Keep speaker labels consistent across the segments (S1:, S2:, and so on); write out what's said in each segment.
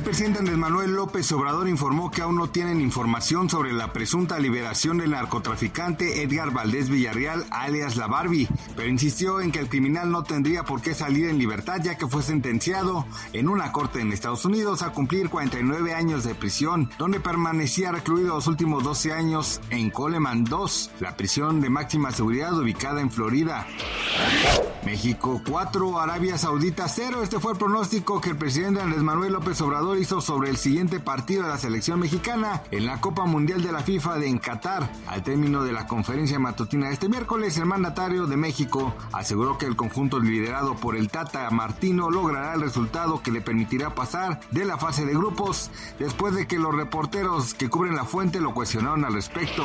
S1: El presidente Andrés Manuel López Obrador informó que aún no tienen información sobre la presunta liberación del narcotraficante Edgar Valdés Villarreal, alias La Barbie, pero insistió en que el criminal no tendría por qué salir en libertad ya que fue sentenciado en una corte en Estados Unidos a cumplir 49 años de prisión, donde permanecía recluido los últimos 12 años en Coleman 2, la prisión de máxima seguridad ubicada en Florida. México 4, Arabia Saudita 0. Este fue el pronóstico que el presidente Andrés Manuel López Obrador hizo sobre el siguiente partido de la selección mexicana en la Copa Mundial de la FIFA de en Qatar. Al término de la conferencia matutina de este miércoles, el mandatario de México aseguró que el conjunto liderado por el Tata Martino logrará el resultado que le permitirá pasar de la fase de grupos después de que los reporteros que cubren la fuente lo cuestionaron al respecto.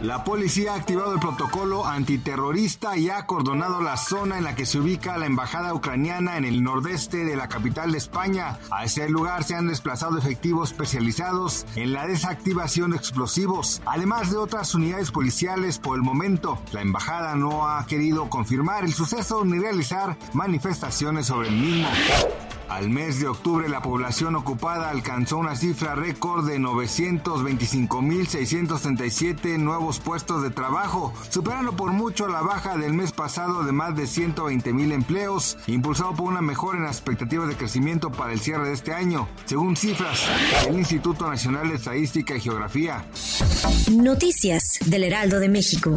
S1: La policía ha activado el protocolo antiterrorista y ha acordonado la zona en la que se ubica la embajada ucraniana en el nordeste de la capital de España. A ese lugar se han desplazado efectivos especializados en la desactivación de explosivos, además de otras unidades policiales por el momento. La embajada no ha querido confirmar el suceso ni realizar manifestaciones sobre el mismo. Al mes de octubre la población ocupada alcanzó una cifra récord de 925.637 nuevos puestos de trabajo, superando por mucho la baja del mes pasado de más de 120.000 empleos, impulsado por una mejora en las expectativas de crecimiento para el cierre de este año, según cifras del Instituto Nacional de Estadística y Geografía.
S2: Noticias del Heraldo de México.